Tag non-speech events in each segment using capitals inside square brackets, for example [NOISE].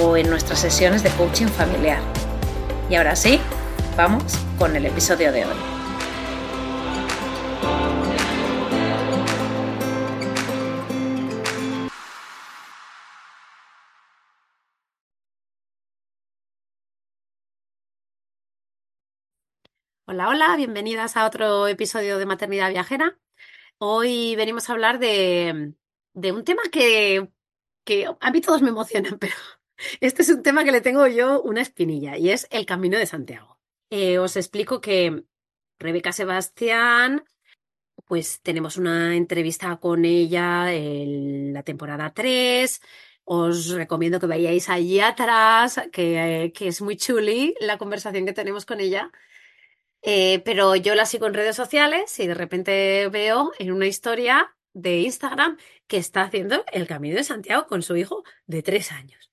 o en nuestras sesiones de coaching familiar. Y ahora sí, vamos con el episodio de hoy. Hola, hola, bienvenidas a otro episodio de Maternidad Viajera. Hoy venimos a hablar de, de un tema que, que a mí todos me emocionan, [LAUGHS] pero este es un tema que le tengo yo una espinilla y es el Camino de Santiago. Eh, os explico que Rebeca Sebastián, pues tenemos una entrevista con ella en la temporada 3. Os recomiendo que vayáis allí atrás, que, que es muy chuli la conversación que tenemos con ella. Eh, pero yo la sigo en redes sociales y de repente veo en una historia de Instagram que está haciendo el Camino de Santiago con su hijo de tres años.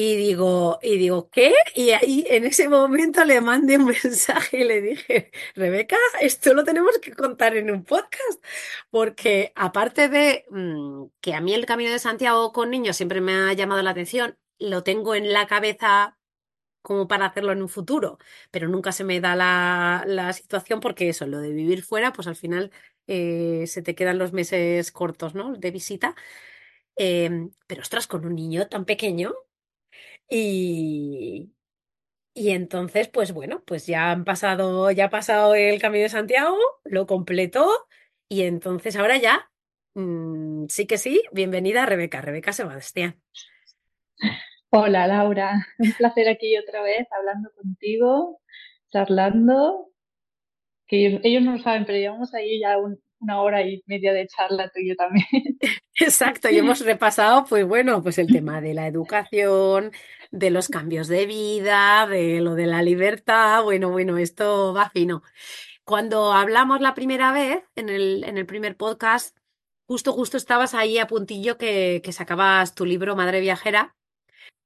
Y digo, y digo, ¿qué? Y ahí en ese momento le mandé un [LAUGHS] mensaje y le dije, Rebeca, esto lo tenemos que contar en un podcast, porque aparte de mm, que a mí el Camino de Santiago con niños siempre me ha llamado la atención, lo tengo en la cabeza como para hacerlo en un futuro, pero nunca se me da la, la situación porque eso, lo de vivir fuera, pues al final eh, se te quedan los meses cortos, ¿no? De visita. Em, pero ostras, con un niño tan pequeño, y, y entonces, pues bueno, pues ya han pasado, ya ha pasado el Camino de Santiago, lo completó y entonces ahora ya, mm, sí que sí, bienvenida Rebeca, Rebeca Sebastián. Hola Laura, un placer aquí otra vez hablando contigo, charlando, que ellos, no lo saben, pero llevamos ahí ya una hora y media de charla tú y yo también. [LAUGHS] Exacto, y hemos repasado, pues bueno, pues el tema de la educación, de los cambios de vida, de lo de la libertad. Bueno, bueno, esto va fino. Cuando hablamos la primera vez, en el, en el primer podcast, justo, justo estabas ahí a puntillo que, que sacabas tu libro Madre Viajera.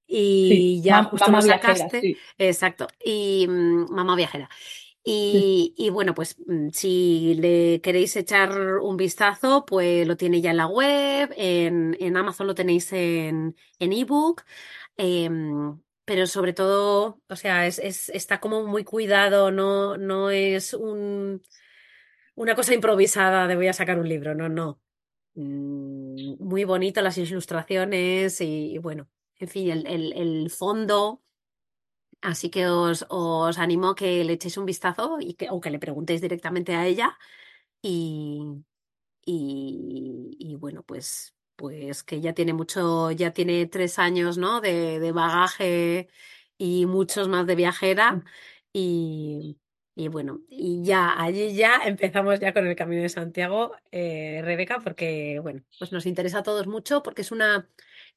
Y ya justo lo sacaste. Exacto. Y mm, mamá viajera. Y, bueno, pues mm, si le queréis echar un vistazo, pues lo tiene ya en la web, en, en Amazon lo tenéis en ebook. Em, pero sobre todo, o sea, es, es, está como muy cuidado, no, no es un, una cosa improvisada de voy a sacar un libro, no, no. Mm, muy bonito las ilustraciones y, bueno, en fin, el, el, fondo. Así que os, os animo a que le echéis un vistazo y que, o que le preguntéis directamente a ella. Y, y, y bueno, pues pues que ya tiene mucho, ya tiene tres años, ¿no? De, de bagaje y muchos más de viajera. Mm. Y, y, bueno, y ya allí ya empezamos ya con el Camino de Santiago, eh, Rebeca, porque bueno, pues nos interesa a todos mucho, porque es una,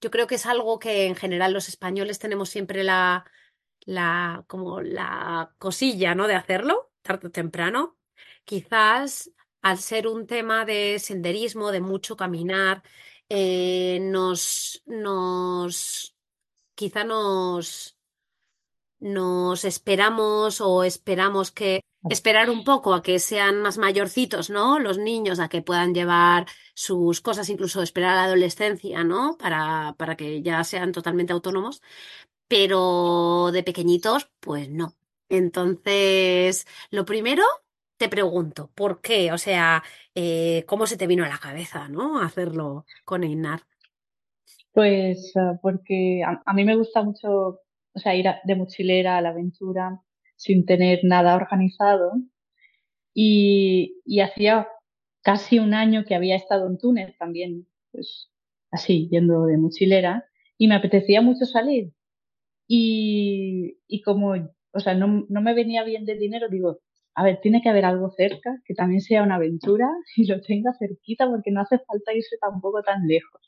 yo creo que es algo que en general los españoles tenemos siempre la, la, como la cosilla, ¿no? De hacerlo, tarde o temprano. Quizás al ser un tema de senderismo, de mucho caminar, eh, nos, nos, quizá nos, nos esperamos o esperamos que esperar un poco a que sean más mayorcitos, ¿no? Los niños a que puedan llevar sus cosas, incluso esperar a la adolescencia, ¿no? Para, para que ya sean totalmente autónomos. Pero de pequeñitos, pues no. Entonces, lo primero, te pregunto, ¿por qué? O sea, eh, ¿cómo se te vino a la cabeza, ¿no? Hacerlo con Einar. Pues ah, porque a, mí me gusta mucho, o sea, ir de mochilera a la aventura sin tener nada organizado y, y hacía casi un año que había estado en Túnez también, pues así, yendo de mochilera y me apetecía mucho salir y, y como, o sea, no, no me venía bien de dinero, digo, a ver, tiene que haber algo cerca que también sea una aventura [LAUGHS] y lo tenga cerquita porque no hace falta irse tampoco tan lejos.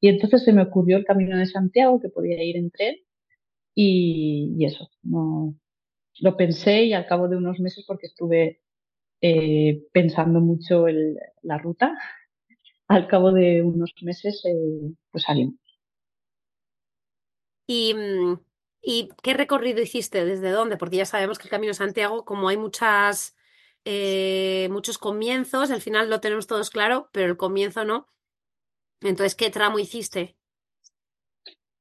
Y entonces se me ocurrió el Camino de Santiago, que podía ir en tren, y, y eso, no, lo pensé y al cabo de unos meses, porque estuve eh, pensando mucho el, la ruta, [LAUGHS] al cabo de unos meses, eh, pues salimos. ¿Y, mm, ¿y qué recorrido hiciste? ¿Desde dónde? Porque ya sabemos que el Camino de Santiago, como hay muchas, eh, muchos comienzos, al final lo tenemos todos claro, pero el comienzo no. Entonces, ¿qué tramo hiciste?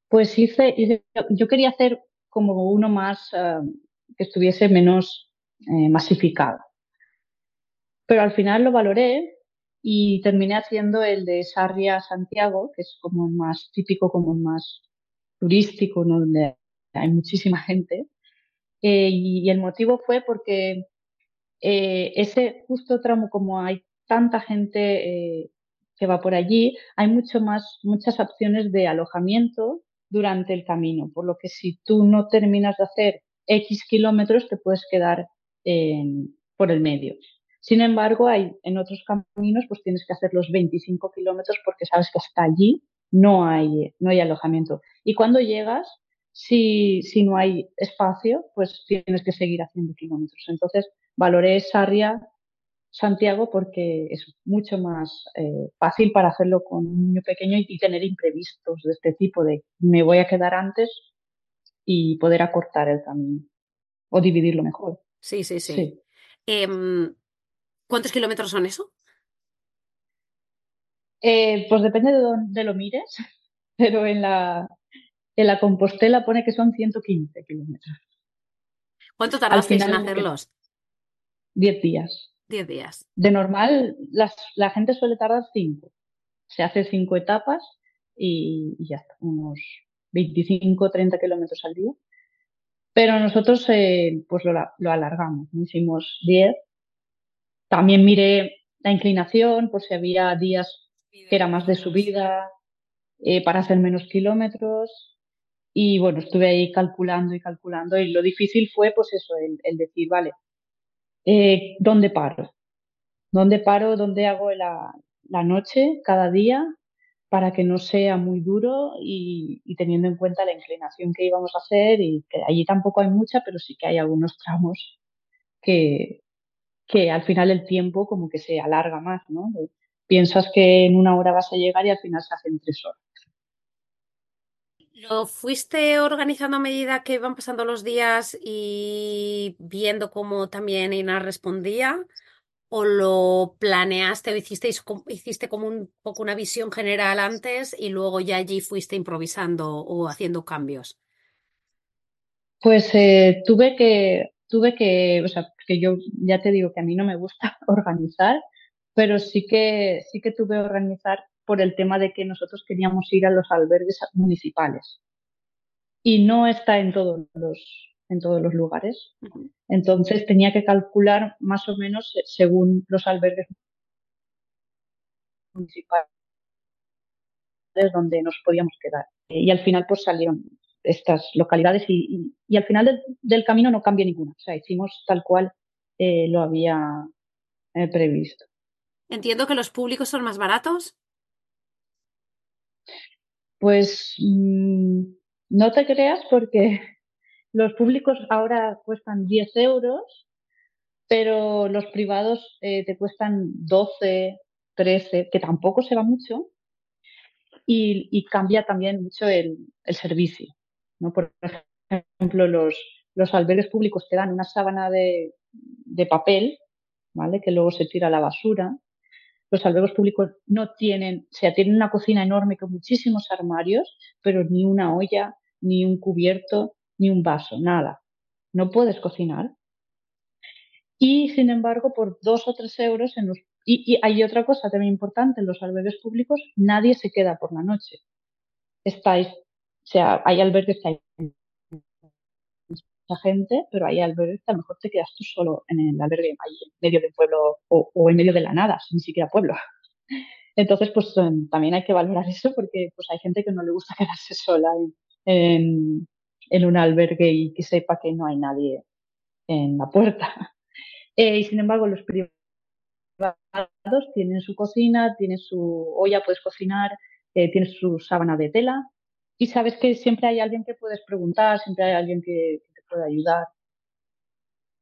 Pues hice, yo quería hacer como uno más, eh, que estuviese menos eh, masificado, pero al final lo valoré y terminé haciendo el de Sarria Santiago, que es como el más típico, como el más turístico, ¿no? Donde hay muchísima gente. Eh, y, el motivo fue porque eh, ese justo tramo, como hay tanta gente eh, que va por allí, hay mucho más, muchas opciones de alojamiento durante el camino, por lo que si tú no terminas de hacer X kilómetros, te puedes quedar por el medio. Sin embargo, hay en otros caminos, pues tienes que hacer los 25 kilómetros porque sabes que hasta allí no hay, no hay alojamiento. Y cuando llegas, si, si no hay espacio, pues tienes que seguir haciendo kilómetros. Entonces, valoré Sarria Santiago porque es mucho más eh, fácil para hacerlo con un niño pequeño y, y tener imprevistos de este tipo, de me voy a quedar antes y poder acortar el camino o dividirlo mejor. Sí, sí, sí. Sí. Em, ¿cuántos kilómetros son eso? Eh, pues depende de dónde lo mires, [LAUGHS] pero en la, en la Compostela pone que son 115 kilómetros. ¿Cuánto tardasteis en hacerlos? 10 días. Diez días. De normal, las, la gente suele tardar 5. Se hace 5 etapas y, y ya está, unos 25 30 kilómetros al día. Pero nosotros eh, pues lo, lo alargamos, hicimos 10. También miré la inclinación por si había días que era más de subida eh, para hacer menos kilómetros. Y bueno, estuve ahí calculando y calculando y lo difícil fue pues eso, el, decir, vale, eh, ¿dónde paro? ¿Dónde paro? ¿Dónde hago la, la noche cada día para que no sea muy duro y, y teniendo en cuenta la inclinación que íbamos a hacer y que allí tampoco hay mucha, pero sí que hay algunos tramos que, que al final el tiempo como que se alarga más, ¿no? Piensas que en una hora vas a llegar y al final se hacen tres horas. ¿Lo fuiste organizando a medida que iban pasando los días y viendo cómo también Ina respondía? ¿O lo planeaste o hicisteis, hiciste como un poco una visión general antes y luego ya allí fuiste improvisando o haciendo cambios? Pues eh, tuve que, tuve que, o sea, que yo ya te digo que a mí no me gusta [LAUGHS] organizar, pero sí que, sí que tuve que organizar por el tema de que nosotros queríamos ir a los albergues municipales y no está en todos los, en todos los lugares. Entonces tenía que calcular más o menos eh, según los albergues municipales donde nos podíamos quedar. Y al final pues salieron estas localidades y, y, y al final del, del, camino no cambia ninguna. O sea, hicimos tal cual eh, lo había eh, previsto. Entiendo que los públicos son más baratos. Pues mmm, no te creas porque [LAUGHS] los públicos ahora cuestan 10 euros, pero los privados eh, te cuestan 12, 13, que tampoco se va mucho. Y, cambia también mucho el, el servicio. ¿no? Por ejemplo, los, los albergues públicos te dan una sábana de, de papel, ¿vale? Que luego se tira a la basura. Los albergues públicos no tienen, o sea, tienen una cocina enorme con muchísimos armarios, pero ni una olla, ni un cubierto, ni un vaso, nada. No puedes cocinar. Y sin embargo, por dos o tres euros en los y, y, hay otra cosa también importante, en los albergues públicos nadie se queda por la noche. estáis, o sea, hay albergues que hay mucha gente, pero hay albergues que a lo mejor te quedas tú solo en el albergue, ahí en medio del pueblo o, o en medio de la nada, ni siquiera pueblo. [LAUGHS] Entonces, pues em, también hay que valorar eso porque pues hay gente que no le gusta [LAUGHS] quedarse sola en, en, un albergue y que sepa que no hay nadie en la puerta. [LAUGHS] Eh, y sin embargo, los privados tienen su cocina, tienen su olla, puedes cocinar, eh, tienes su sábana de tela y sabes que siempre hay alguien que puedes preguntar, siempre hay alguien que, puede ayudar.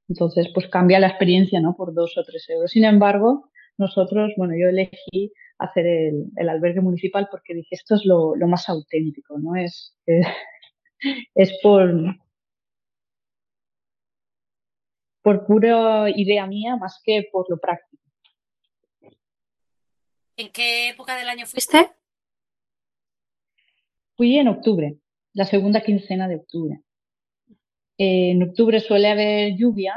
Entonces, pues cambia la experiencia, ¿no? Por dos o tres euros. Sin embargo, nosotros, bueno, yo elegí hacer el, el albergue municipal porque dije, esto es lo, lo más auténtico, ¿no? Es, es, [LAUGHS] es por, por pura idea mía más que por lo práctico. ¿En qué época del año fuiste? Fui en octubre, la segunda quincena de octubre. En octubre suele haber lluvia.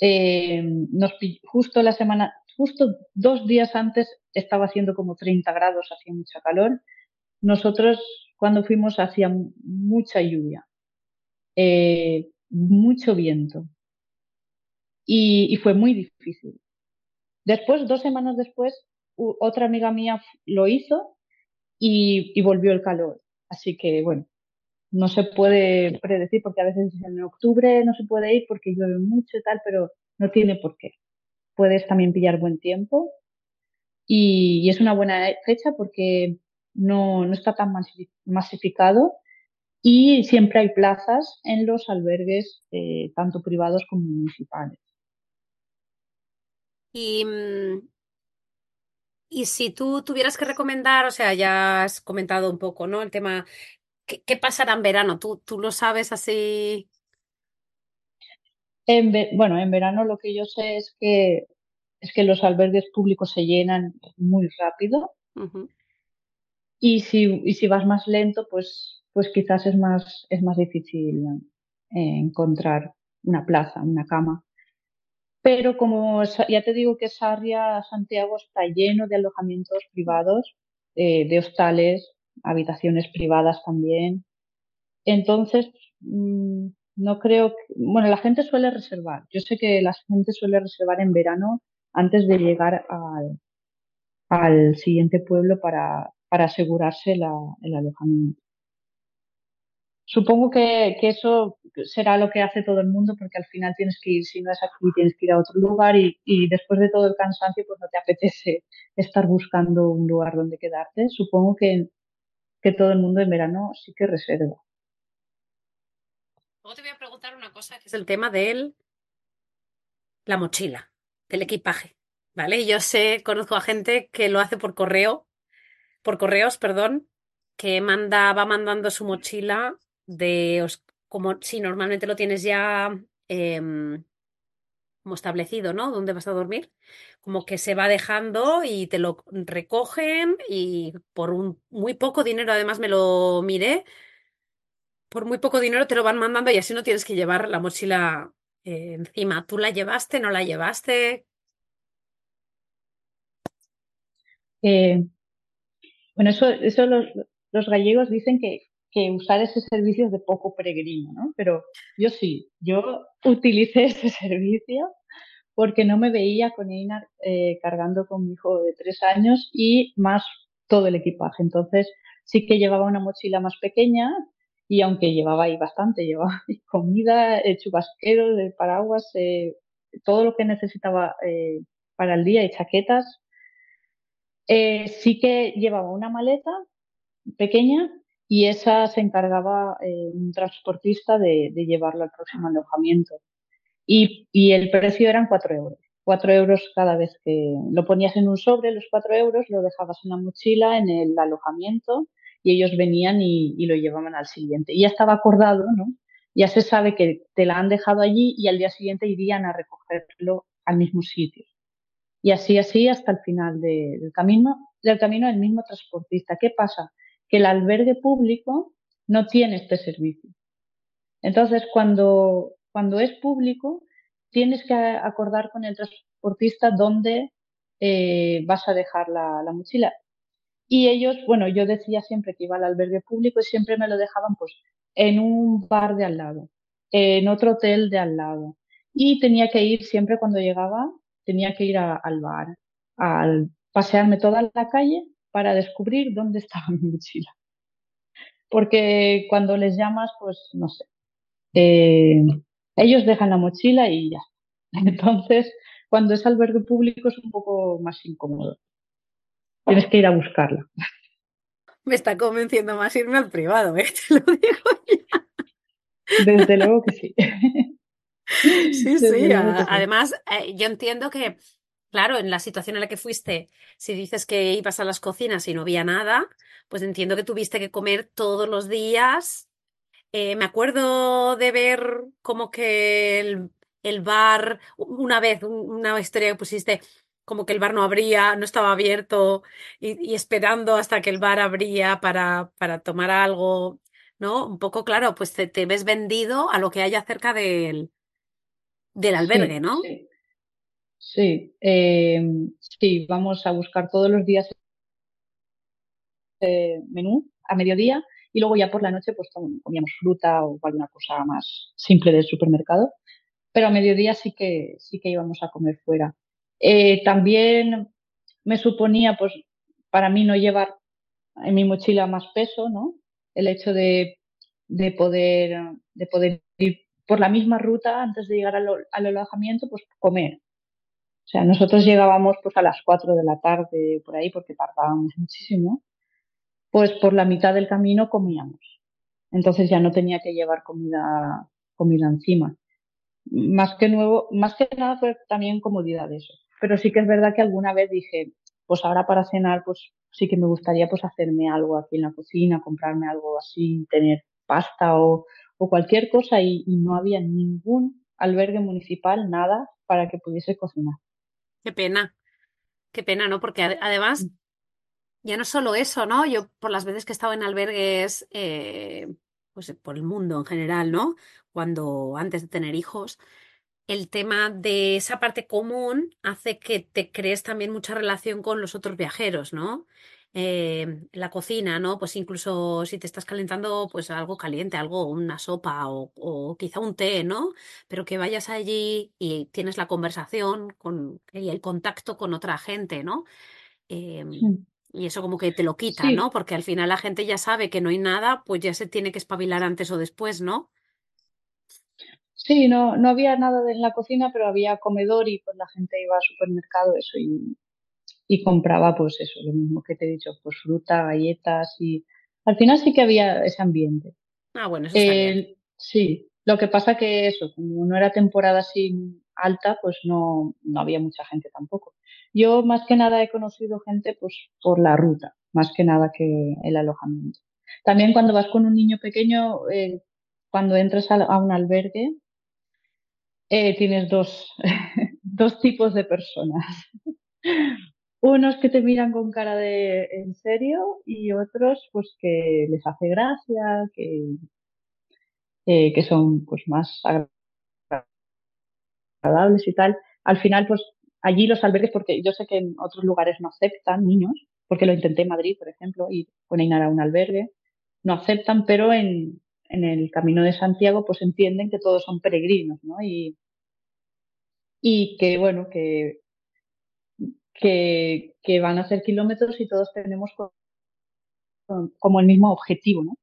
Eh, nos, justo la semana, justo dos días antes estaba haciendo como 30 grados, hacía mucha calor. Nosotros cuando fuimos hacía mucha lluvia, eh, mucho viento y, fue muy difícil. Después, dos semanas después, otra amiga mía lo hizo y volvió el calor. Así que bueno, no se puede predecir porque a veces en octubre no se puede ir porque llueve mucho y tal, pero no tiene por qué. Puedes también pillar buen tiempo y, y es una buena fecha porque no, no está tan masificado y siempre hay plazas en los albergues, eh, tanto privados como municipales. Y, y si tú tuvieras que recomendar, o sea, ya has comentado un poco, ¿no? El tema, ¿qué, qué pasará en verano? ¿Tú, ¿Tú lo sabes así? En bueno, en verano lo que yo sé es que, es que los albergues públicos se llenan muy rápido. Uh -huh. Y si, y si vas más lento, pues, pues quizás es más, es más difícil eh, encontrar una plaza, una cama. Pero como ya te digo que Sarria, Santiago está lleno de alojamientos privados, eh, de hostales, habitaciones privadas también. Entonces, mmm, no creo que, bueno, la gente suele reservar. Yo sé que la gente suele reservar en verano antes de llegar al, al siguiente pueblo para, para asegurarse la, el alojamiento. Supongo que, que, eso será lo que hace todo el mundo porque al final tienes que ir, si no es aquí, tienes que ir a otro lugar y, y después de todo el cansancio pues no te apetece estar buscando un lugar donde quedarte. Supongo que, que todo el mundo en verano sí que reserva. Luego te voy a preguntar una cosa que es el tema de la mochila, del equipaje. ¿Vale? Yo sé, conozco a gente que lo hace por correo, por correos, perdón, que manda, va mandando su mochila de como si normalmente lo tienes ya eh, como establecido, ¿no? ¿Dónde vas a dormir? Como que se va dejando y te lo recogen y por un muy poco dinero, además me lo miré, por muy poco dinero te lo van mandando y así no tienes que llevar la mochila eh, encima. ¿Tú la llevaste? ¿No la llevaste? Eh, bueno, eso, eso los, los gallegos dicen que, que, usar ese servicio es de poco peregrino, ¿no? Pero yo sí, yo utilicé [LAUGHS] ese servicio porque no me veía con Einar eh, cargando con mi hijo de tres años y más todo el equipaje. Entonces sí que llevaba una mochila más pequeña y aunque llevaba ahí bastante, [LAUGHS] llevaba comida, chubasqueros, paraguas, eh, todo lo que necesitaba eh, para el día y chaquetas, eh, sí que llevaba una maleta pequeña y esa se encargaba eh, un transportista de, llevarlo al próximo alojamiento. Y, el precio eran cuatro euros. Cuatro euros cada vez que lo ponías en un sobre, los cuatro euros, lo dejabas en la mochila, en el alojamiento y ellos venían y, lo llevaban al siguiente. Y ya estaba acordado, ¿no? Ya se sabe que te la han dejado allí y al día siguiente irían a recogerlo al mismo sitio. Y así, así hasta el final de, del camino, del camino del mismo transportista. ¿Qué pasa? Que el albergue público no tiene este servicio. Entonces, cuando, cuando es público, tienes que acordar con el transportista dónde eh, vas a dejar la, la, mochila. Y ellos, bueno, yo decía siempre que iba al albergue público y siempre me lo dejaban pues en un bar de al lado, en otro hotel de al lado. Y tenía que ir siempre cuando llegaba, tenía que ir al bar, al pasearme toda la calle para descubrir dónde estaba mi mochila. Porque cuando les llamas, pues no sé, eh, ellos dejan la mochila y ya. [LAUGHS] Entonces, cuando es albergue público es un poco más incómodo. Tienes que ir a buscarla. [LAUGHS] Me está convenciendo más irme al privado, ¿eh? [LAUGHS] te lo digo ya. Desde luego que sí. Sí, sí. Además, eh, yo entiendo que, claro, en la situación en la que fuiste, si dices que ibas a las cocinas y no había nada, pues entiendo que tuviste que comer todos los días. Eh, me acuerdo de ver como que el, el bar, una vez, una historia que pusiste, como que el bar no abría, no estaba abierto y, esperando hasta que el bar abría para, para, tomar algo, ¿no? Un poco, claro, pues te, ves vendido a lo que haya cerca del, del albergue, ¿no? Sí, sí. Em, sí. vamos a buscar todos los días el menú a mediodía y luego ya por la noche pues comíamos fruta o alguna cosa más simple del supermercado, pero a mediodía sí que, sí que íbamos a comer fuera. Eh, también me suponía, pues, para mí no llevar en mi mochila más peso, ¿no? El hecho de, de poder, de poder ir por la misma ruta antes de llegar al, alojamiento, pues comer. O sea, nosotros llegábamos pues a las 4 de la tarde por ahí porque tardábamos muchísimo. Pues por la mitad del camino comíamos. Entonces ya no tenía que llevar comida, comida encima. Más que nuevo, más que nada fue también comodidad eso pero sí que es verdad que alguna vez dije, pues ahora para cenar, pues sí que me gustaría pues hacerme algo aquí en la cocina, comprarme algo así, tener pasta o, cualquier cosa y, no había ningún albergue municipal, nada para que pudiese cocinar. Qué pena, qué pena, ¿no? Porque además, mm. ya no solo eso, ¿no? Yo por las veces que he estado en albergues, eh, pues por el mundo en general, ¿no? Cuando antes de tener hijos, el tema de esa parte común hace que te crees también mucha relación con los otros viajeros, ¿no? Eh, la cocina, ¿no? Pues incluso si te estás calentando, pues algo caliente, algo, una sopa o, quizá un té, ¿no? Pero que vayas allí y tienes la conversación con, y el contacto con otra gente, ¿no? Em, y eso como que te lo quita, ¿no? Porque al final la gente ya sabe que no hay nada, pues ya se tiene que espabilar antes o después, ¿no? Sí, no, no había nada en la cocina, pero había comedor y pues la gente iba al supermercado eso y, y compraba pues eso, lo mismo que te he dicho, pues fruta, galletas y al final sí que había ese ambiente. Ah, bueno, eso está bien. Sí, lo que pasa que eso, como no era temporada así alta, pues no, no había mucha gente tampoco. Yo más que nada he conocido gente pues por la ruta, más que nada que el alojamiento. También cuando vas con un niño pequeño, eh, cuando entras a, un albergue, eh, tienes dos, [LAUGHS] dos tipos de personas. Unos que te miran con cara de en serio y otros pues que les hace gracia, que, que son pues más agradables y tal. Al final pues allí los albergues, porque yo sé que en otros lugares no aceptan niños, porque lo intenté en Madrid, por ejemplo, y con Einar a un albergue, no aceptan, pero en, en el Camino de Santiago, pues entienden que todos son peregrinos, ¿no? Y, y que, bueno, que, que, van a hacer kilómetros y todos tenemos como el mismo objetivo, ¿no?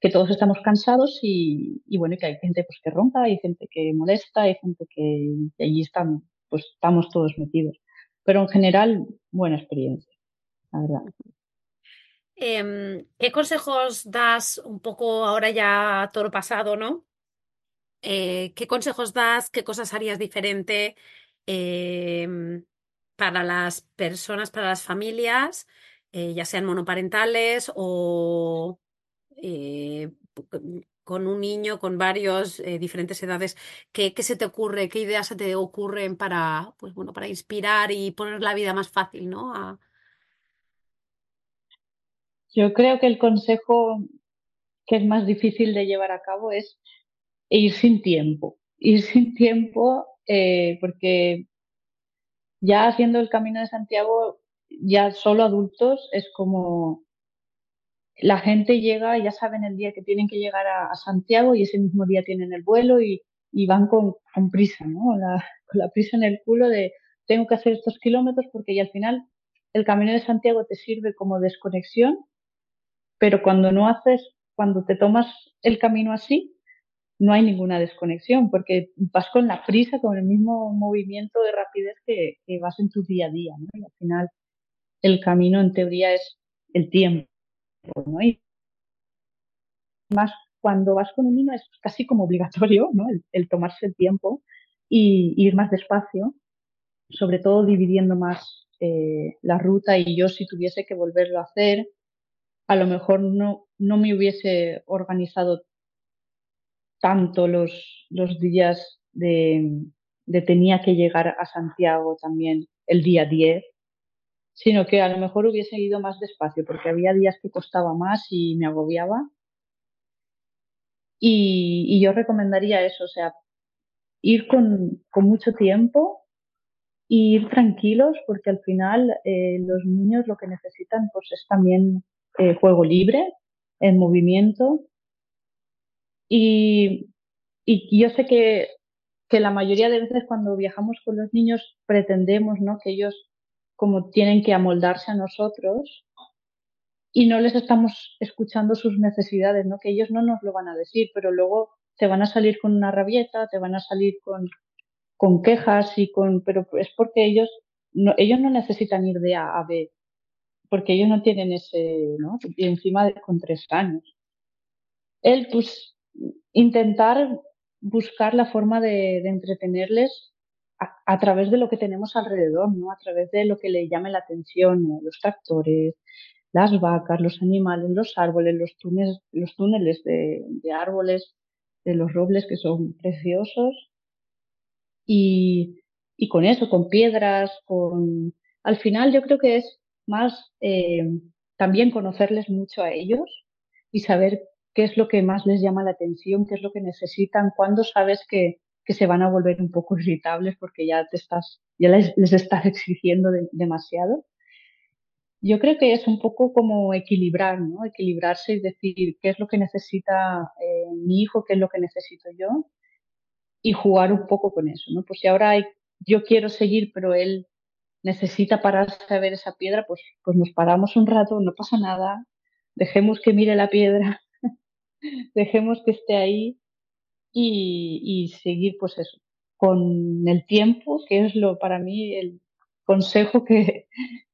Que todos estamos cansados y, bueno, que hay gente pues que ronca, hay gente que molesta, hay gente que, allí están, pues estamos todos metidos. Pero en general, buena experiencia, la verdad. Em, ¿Qué consejos das un poco ahora ya todo pasado, ¿no? Eh, ¿Qué consejos das? ¿Qué cosas harías diferente em, para las personas, para las familias, eh, ya sean monoparentales o eh, con un niño con varios diferentes edades? ¿Qué, ¿Qué, se te ocurre? ¿Qué ideas se te ocurren para, pues bueno, para inspirar y poner la vida más fácil, ¿no? Yo creo que el consejo que es más difícil de llevar a cabo es ir sin tiempo. Ir sin tiempo eh, porque ya haciendo el camino de Santiago ya solo adultos es como la gente llega, ya saben el día que tienen que llegar a, Santiago y ese mismo día tienen el vuelo y, van con, prisa, ¿no? con la prisa en el culo de tengo que hacer estos kilómetros porque ya al final el camino de Santiago te sirve como desconexión, pero cuando no haces, cuando te tomas el camino así, no hay ninguna desconexión porque vas con la prisa, con el mismo movimiento de rapidez que, vas en tu día a día, ¿no? Y al final el camino en teoría es el tiempo, ¿no? Y más cuando vas con un niño es casi como obligatorio, ¿no? El, tomarse el tiempo y ir más despacio, sobre todo dividiendo más eh, la ruta y yo si tuviese que volverlo a hacer, a lo mejor no, no me hubiese organizado tanto los, los días de, de, tenía que llegar a Santiago también el día 10, sino que a lo mejor hubiese ido más despacio, porque había días que costaba más y me agobiaba. Y, y yo recomendaría eso, o sea, ir con, con mucho tiempo y ir tranquilos, porque al final eh, los niños lo que necesitan pues es también eh, juego libre, en movimiento. Y, y yo sé que, que la mayoría de veces cuando viajamos con los niños pretendemos ¿no? que ellos como tienen que amoldarse a nosotros y no les estamos escuchando sus necesidades, ¿no? Que ellos no nos lo van a decir, pero luego te van a salir con una rabieta, te van a salir con, con quejas y con, pero es porque ellos no, ellos no necesitan ir de A a B, porque ellos no tienen ese, ¿no? Y encima de, con tres años. Él, pues, intentar buscar la forma de, entretenerles a, través de lo que tenemos alrededor, ¿no? A través de lo que le llame la atención, los tractores, las vacas, los animales, los árboles, los túneles, de, árboles, de los robles que son preciosos. Y, y con eso, con piedras, con... Al final yo creo que es más eh, también conocerles mucho a ellos y saber qué es lo que más les llama la atención, qué es lo que necesitan, cuándo sabes que, que se van a volver un poco irritables porque ya te estás, ya les, estás exigiendo demasiado. Yo creo que es un poco como equilibrar, ¿no? Equilibrarse y decir qué es lo que necesita eh, mi hijo, qué es lo que necesito yo y jugar un poco con eso, ¿no? Pues si ahora hay, yo quiero seguir, pero él necesita pararse a ver esa piedra, pues, pues nos paramos un rato, no pasa nada, dejemos que mire la piedra, dejemos que esté ahí y, seguir pues eso, con el tiempo, que es lo para mí el consejo que,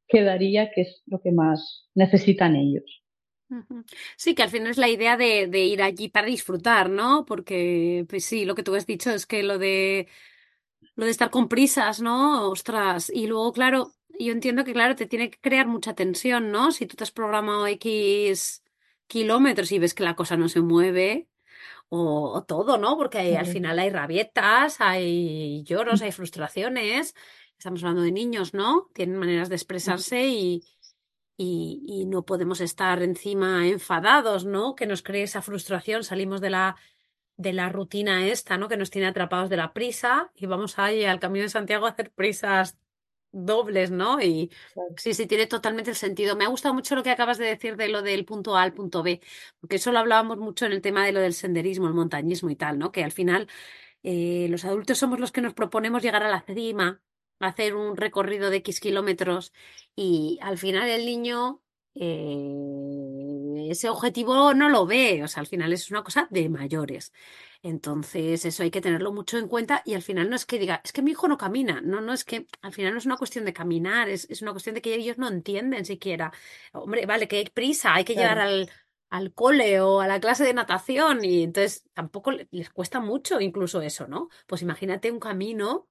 que daría, que es lo que más necesitan ellos. Sí, que al final es la idea de, de, ir allí para disfrutar, ¿no? Porque, pues sí, lo que tú has dicho es que lo de lo de estar con prisas, ¿no? Ostras, y luego, claro, yo entiendo que, claro, te tiene que crear mucha tensión, ¿no? Si tú te has programado X kilómetros y ves que la cosa no se mueve, o, todo, ¿no? Porque al final hay rabietas, hay lloros, hay frustraciones. Estamos hablando de niños, ¿no? Tienen maneras de expresarse y, y, y, no podemos estar encima enfadados, ¿no? Que nos cree esa frustración, salimos de la, de la rutina esta, ¿no? Que nos tiene atrapados de la prisa y vamos ahí al Camino de Santiago a hacer prisas dobles, ¿no? Y sí, sí, tiene totalmente el sentido. Me ha gustado mucho lo que acabas de decir de lo del punto A al punto B, porque eso lo hablábamos mucho en el tema de lo del senderismo, el montañismo y tal, ¿no? Que al final eh, los adultos somos los que nos proponemos llegar a la cima, hacer un recorrido de X kilómetros y al final el niño eh, ese objetivo no lo ve, o sea, al final es una cosa de mayores. Entonces, eso hay que tenerlo mucho en cuenta y al final no es que diga, es que mi hijo no camina, no, no es que al final no es una cuestión de caminar, es, es una cuestión de que ellos no entienden siquiera. Hombre, vale, que hay prisa, hay que llegar al, al cole o a la clase de natación y entonces tampoco les cuesta mucho incluso eso, ¿no? Pues imagínate un camino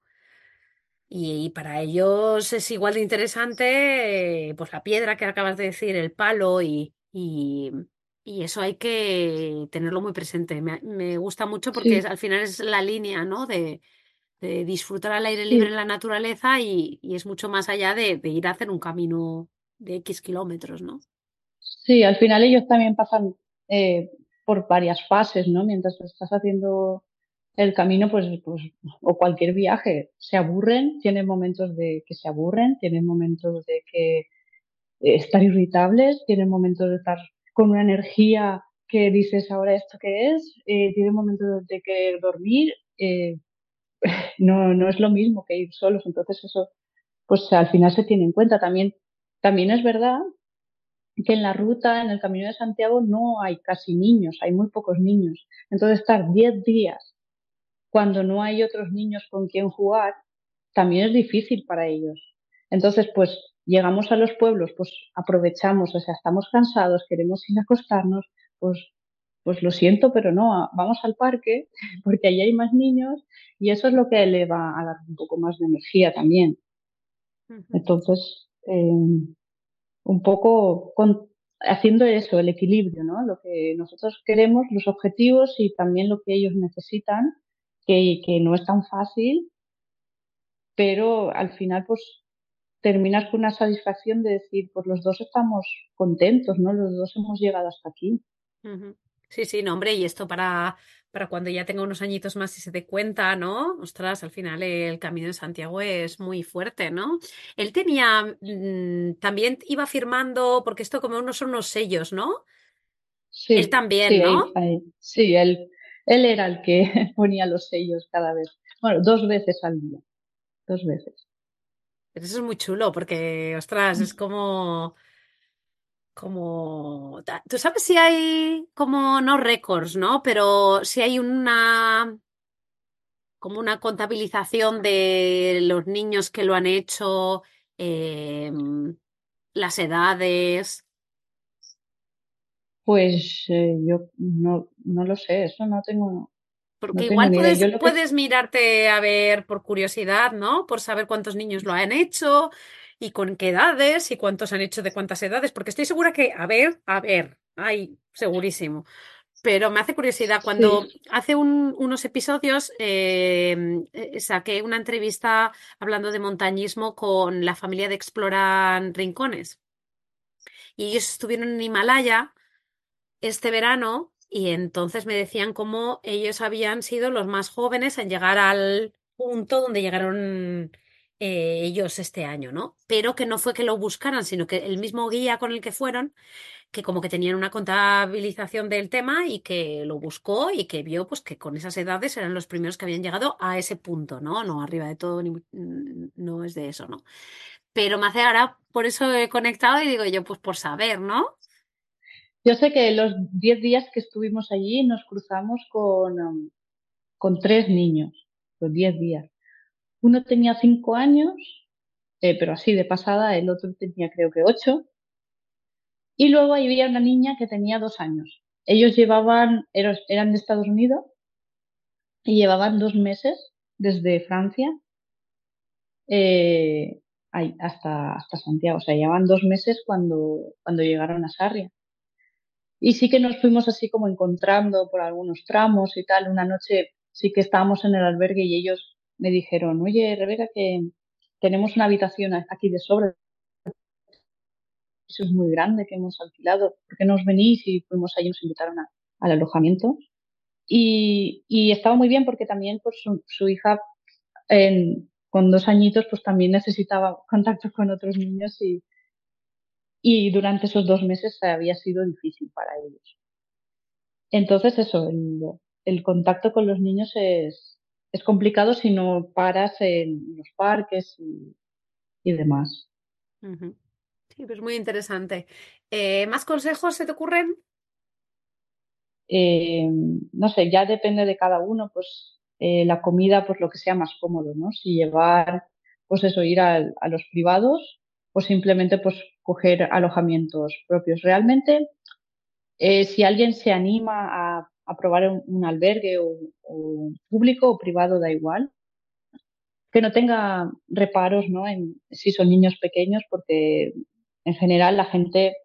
y, para ellos es igual de interesante pues la piedra que acabas de decir, el palo y, y y eso hay que tenerlo muy presente. Me, gusta mucho porque al final es la línea, ¿no? De, de disfrutar al aire libre en la naturaleza y, y es mucho más allá de, de, ir a hacer un camino de X kilómetros, ¿no? Sí, al final ellos también pasan eh, por varias fases, ¿no? Mientras estás haciendo el camino, pues, pues, o cualquier viaje, se aburren, tienen momentos de que se aburren, tienen momentos de que eh, estar irritables, tienen momentos de estar con una energía que dices ahora esto qué es, eh, tienen momentos de querer dormir, eh, [LAUGHS] no, no es lo mismo que ir solos, entonces eso, pues al final se tiene en cuenta. También, también es verdad que en la ruta, en el Camino de Santiago, no hay casi niños, hay muy pocos niños. Entonces estar 10 días cuando no hay otros niños con quien jugar, también es difícil para ellos. Entonces, pues llegamos a los pueblos, pues aprovechamos, o sea, estamos cansados, queremos ir a acostarnos, pues, pues lo siento, pero no, vamos al parque [LAUGHS] porque allí hay más niños y eso es lo que le va a dar un poco más de energía también. Entonces, eh, un poco con, haciendo eso, el equilibrio, ¿no? Lo que nosotros queremos, los objetivos y también lo que ellos necesitan que, no es tan fácil, pero al final pues terminas con una satisfacción de decir, pues los dos estamos contentos, ¿no? Los dos hemos llegado hasta aquí. Sí, sí, no, hombre, y esto para, para cuando ya tenga unos añitos más y se dé cuenta, ¿no? Ostras, al final el camino de Santiago es muy fuerte, ¿no? Él tenía, mm, también iba firmando, porque esto como unos son unos sellos, ¿no? Sí. Él también, ¿no? sí, él, él era el que [LAUGHS] ponía los sellos cada vez. Bueno, dos veces al día. Dos veces. eso es muy chulo porque, ostras, es como... Como... Tú sabes si hay como, no récords, ¿no? Pero si hay una... como una contabilización de los niños que lo han hecho, em, las edades. Pues eh, yo no, no lo sé, eso no tengo. Porque igual puedes, mirarte a ver por curiosidad, ¿no? Por saber cuántos niños lo han hecho y con qué edades y cuántos han hecho de cuántas edades, porque estoy segura que, a ver, a ver, ay, segurísimo. Pero me hace curiosidad, cuando hace unos episodios em, eh, saqué una entrevista hablando de montañismo con la familia de Exploran Rincones. Y ellos estuvieron en Himalaya este verano y entonces me decían cómo ellos habían sido los más jóvenes en llegar al punto donde llegaron eh, ellos este año, ¿no? Pero que no fue que lo buscaran, sino que el mismo guía con el que fueron, que como que tenían una contabilización del tema y que lo buscó y que vio pues que con esas edades eran los primeros que habían llegado a ese punto, ¿no? No arriba de todo, ni, no es de eso, ¿no? Pero me hace ahora, por eso he conectado y digo yo, pues por saber, ¿no? Yo sé que los 10 días que estuvimos allí nos cruzamos con, um, con tres niños, los 10 días. Uno tenía 5 años, eh, pero así de pasada, el otro tenía creo que 8. Y luego había una niña que tenía 2 años. Ellos llevaban, eran de Estados Unidos y llevaban dos meses desde Francia eh, hasta, hasta Santiago. O sea, llevaban dos meses cuando, cuando llegaron a Sarria. Y sí que nos fuimos así como encontrando por algunos tramos y tal. Una noche sí que estábamos en el albergue y ellos me dijeron, oye, Rebeca, que tenemos una habitación aquí de sobra. Eso es muy grande que hemos alquilado. ¿Por qué no os venís? Y fuimos allí, nos invitaron al alojamiento. Y, y, estaba muy bien porque también pues, su, hija con dos añitos pues también necesitaba contacto con otros niños y, y durante esos dos meses había sido difícil para ellos. Entonces eso, el, contacto con los niños es, es, complicado si no paras en los parques y, demás. Sí, pues muy interesante. Eh, ¿Más consejos se te ocurren? Eh, no sé, ya depende de cada uno, pues eh, la comida, pues lo que sea más cómodo, ¿no? Si llevar, pues eso, ir a, a los privados o simplemente pues coger alojamientos propios. Realmente, eh, si alguien se anima a, probar un, albergue o, público o privado, da igual, que no tenga reparos ¿no? en si son niños pequeños, porque en general la gente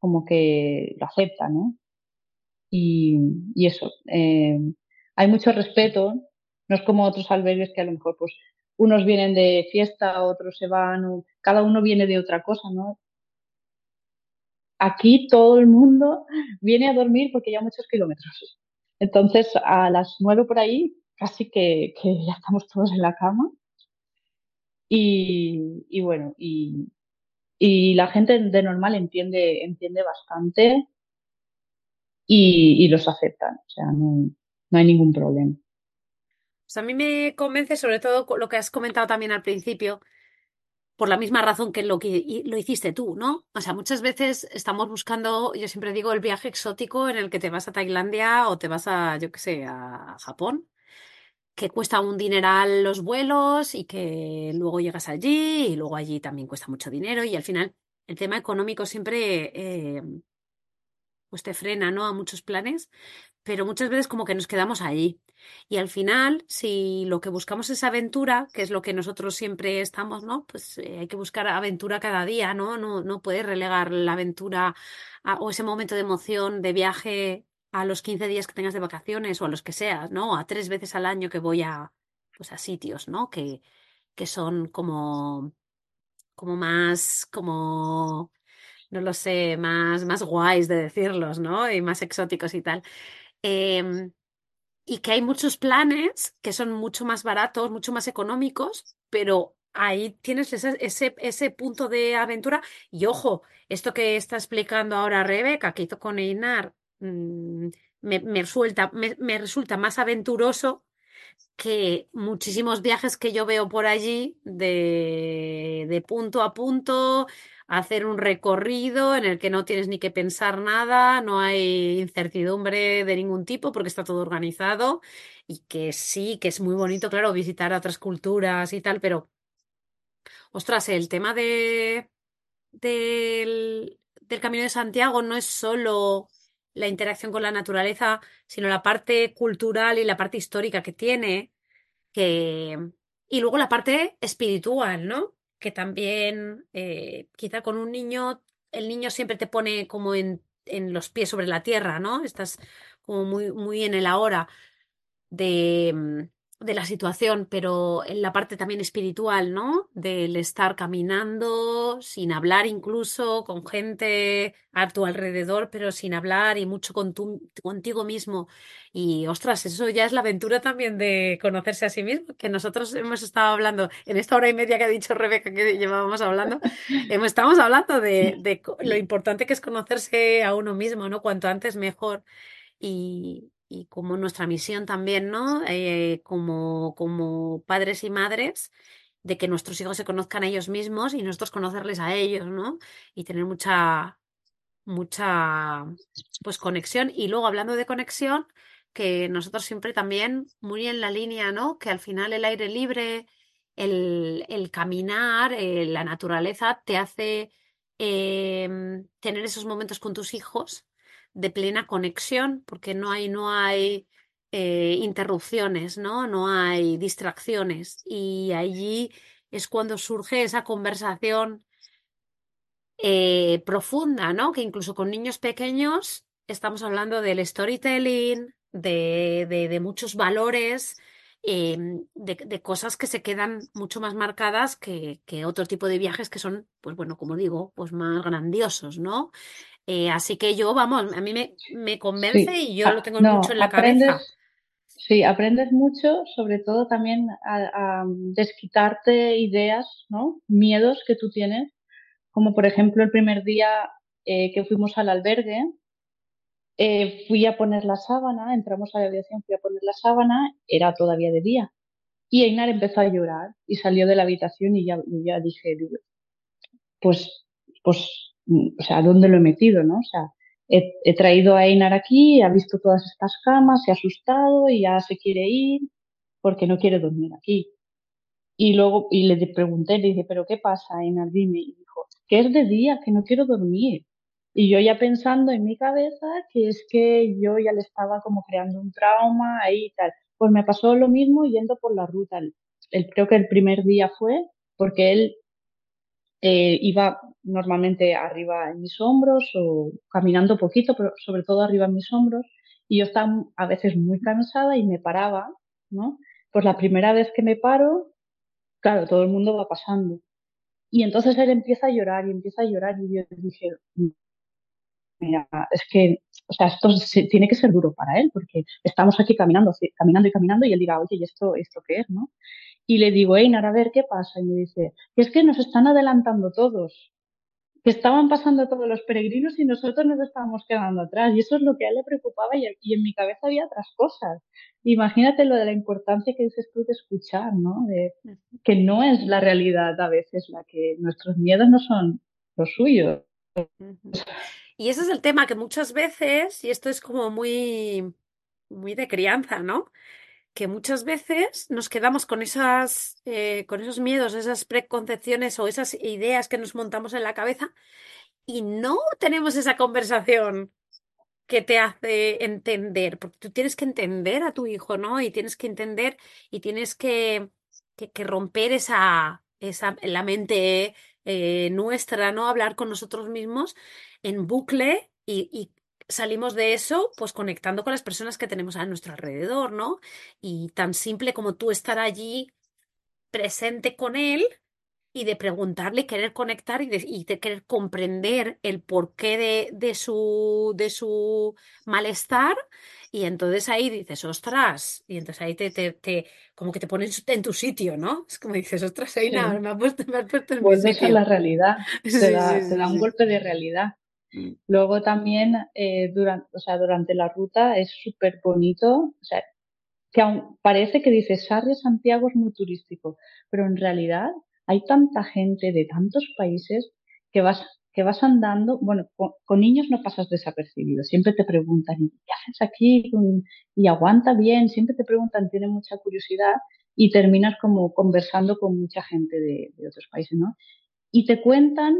como que lo acepta, ¿no? Y, y eso, eh, hay mucho respeto, no es como otros albergues que a lo mejor pues unos vienen de fiesta, otros se van, cada uno viene de otra cosa, ¿no? Aquí todo el mundo viene a dormir porque ya muchos kilómetros. Entonces, a las nueve por ahí casi que, ya estamos todos en la cama. Y, bueno, y, la gente de normal entiende, entiende bastante y, los aceptan, o sea, no, no hay ningún problema. Pues a mí me convence sobre todo lo que has comentado también al principio, por la misma razón que lo que lo hiciste tú, ¿no? O sea, muchas veces estamos buscando, yo siempre digo, el viaje exótico en el que te vas a Tailandia o te vas a, yo qué sé, a Japón, que cuesta un dineral los vuelos y que luego llegas allí y luego allí también cuesta mucho dinero y al final el tema económico siempre eh, pues te frena, ¿no? A muchos planes, pero muchas veces como que nos quedamos allí. Y al final, si lo que buscamos es aventura, que es lo que nosotros siempre estamos, ¿no? Pues eh, hay que buscar aventura cada día, ¿no? No, no puedes relegar la aventura o ese momento de emoción, de viaje a los 15 días que tengas de vacaciones o a los que seas, ¿no? A tres veces al año que voy a, pues a sitios, ¿no? Que, que son como, como más, como, no lo sé, más, más guays de decirlos, ¿no? Y más exóticos y tal. Em, y que hay muchos planes que son mucho más baratos, mucho más económicos, pero ahí tienes ese, ese, punto de aventura. Y ojo, esto que está explicando ahora Rebeca, que hizo con Einar, mm, me, resulta, me, resulta más aventuroso que muchísimos viajes que yo veo por allí de, de punto a punto, hacer un recorrido en el que no tienes ni que pensar nada, no hay incertidumbre de ningún tipo porque está todo organizado y que sí, que es muy bonito, claro, visitar otras culturas y tal, pero, ostras, el tema de, del, del Camino de Santiago no es solo la interacción con la naturaleza, sino la parte cultural y la parte histórica que tiene, que... y luego la parte espiritual, ¿no? Que también eh, quizá con un niño, el niño siempre te pone como en, en, los pies sobre la tierra, ¿no? Estás como muy, muy en el ahora de, mm, de la situación, pero en la parte también espiritual, ¿no? Del estar caminando, sin hablar incluso, con gente a tu alrededor, pero sin hablar y mucho con contigo mismo. Y ostras, eso ya es la aventura también de conocerse a sí mismo, que nosotros hemos estado hablando en esta hora y media que ha dicho Rebeca que llevábamos hablando, [LAUGHS] estamos hablando de, de lo importante que es conocerse a uno mismo, ¿no? Cuanto antes mejor. Y, y como nuestra misión también, ¿no? Eh, como, como padres y madres, de que nuestros hijos se conozcan a ellos mismos y nosotros conocerles a ellos, ¿no? Y tener mucha, mucha, pues conexión. Y luego hablando de conexión, que nosotros siempre también muy en la línea, ¿no? Que al final el aire libre, el, el caminar, eh, la naturaleza te hace em, tener esos momentos con tus hijos de plena conexión, porque no hay, no hay eh, interrupciones, ¿no? No hay distracciones. Y allí es cuando surge esa conversación eh, profunda, ¿no? Que incluso con niños pequeños estamos hablando del storytelling, de, de, muchos valores, em, de, de, cosas que se quedan mucho más marcadas que, que, otro tipo de viajes que son, pues bueno, como digo, pues más grandiosos, ¿no? Eh, así que yo, vamos, a mí me, me convence y yo lo tengo mucho en la cabeza. Sí, aprendes mucho, sobre todo también a, desquitarte ideas, ¿no? Miedos que tú tienes, como por ejemplo el primer día eh, que fuimos al albergue, eh, fui a poner la sábana, entramos a la habitación, fui a poner la sábana, era todavía de día. Y Einar empezó a llorar y salió de la habitación y ya, ya dije, pues, pues o sea, ¿dónde lo he metido, no? O sea, he, traído a Einar aquí, ha visto todas estas camas, se ha asustado y ya se quiere ir porque no quiere dormir aquí. Y luego, y le pregunté, le dije, ¿pero qué pasa, Einar? Dime. Y dijo, que es de día, que no quiero dormir. Y yo ya pensando en mi cabeza que es que yo ya le estaba como creando un trauma ahí y tal. Pues me pasó lo mismo yendo por la ruta. El, creo que el primer día fue porque él eh, iba normalmente arriba en mis hombros o caminando poquito, pero sobre todo arriba en mis hombros. Y yo estaba a veces muy cansada y me paraba, ¿no? Pues la primera vez que me paro, claro, todo el mundo va pasando. Y entonces él empieza a llorar y empieza a llorar y yo dije, mira, es que, o sea, esto tiene que ser duro para él, porque estamos aquí caminando, caminando y caminando, y él dirá, oye, ¿y esto, esto qué es, no? Y le digo, Einar, a ver, ¿qué pasa? Y me dice, es que nos están adelantando todos, que estaban pasando todos los peregrinos y nosotros nos estábamos quedando atrás. Y eso es lo que a él le preocupaba y, y en mi cabeza había otras cosas. Imagínate lo de la importancia que dices tú de escuchar, ¿no? De que no es la realidad a veces la que nuestros miedos no son los suyos. Y ese es el tema que muchas veces, y esto es como muy, muy de crianza, ¿no? Que muchas veces nos quedamos con esas, eh, con esos miedos, esas preconcepciones o esas ideas que nos montamos en la cabeza y no tenemos esa conversación que te hace entender, porque tú tienes que entender a tu hijo, ¿no? Y tienes que entender y tienes que, que, romper esa, esa, la mente eh, nuestra, ¿no? Hablar con nosotros mismos en bucle y, salimos de eso pues conectando con las personas que tenemos a nuestro alrededor, ¿no? Y tan simple como tú estar allí presente con él y de preguntarle, querer conectar y de, y de querer comprender el porqué de, de, su, de su malestar. Y entonces ahí dices, ostras, y entonces ahí te, te, te como que te pones en tu sitio, ¿no? Es como dices, ostras, ahí sí. nada, me ha puesto, me ha puesto en Vuelves mi sitio. a la realidad, [LAUGHS] Sí, da, sí, te da un golpe de realidad. Mm. Luego también eh, durante, o sea, durante la ruta es súper bonito, o sea, que aun parece que dice Sarria Santiago es muy turístico, pero en realidad hay tanta gente de tantos países que vas, que vas andando, bueno, con, niños no pasas desapercibido, siempre te preguntan, ¿y qué haces aquí? Y aguanta bien, siempre te preguntan, tienen mucha curiosidad y terminas como conversando con mucha gente de, de otros países, ¿no? Y te cuentan,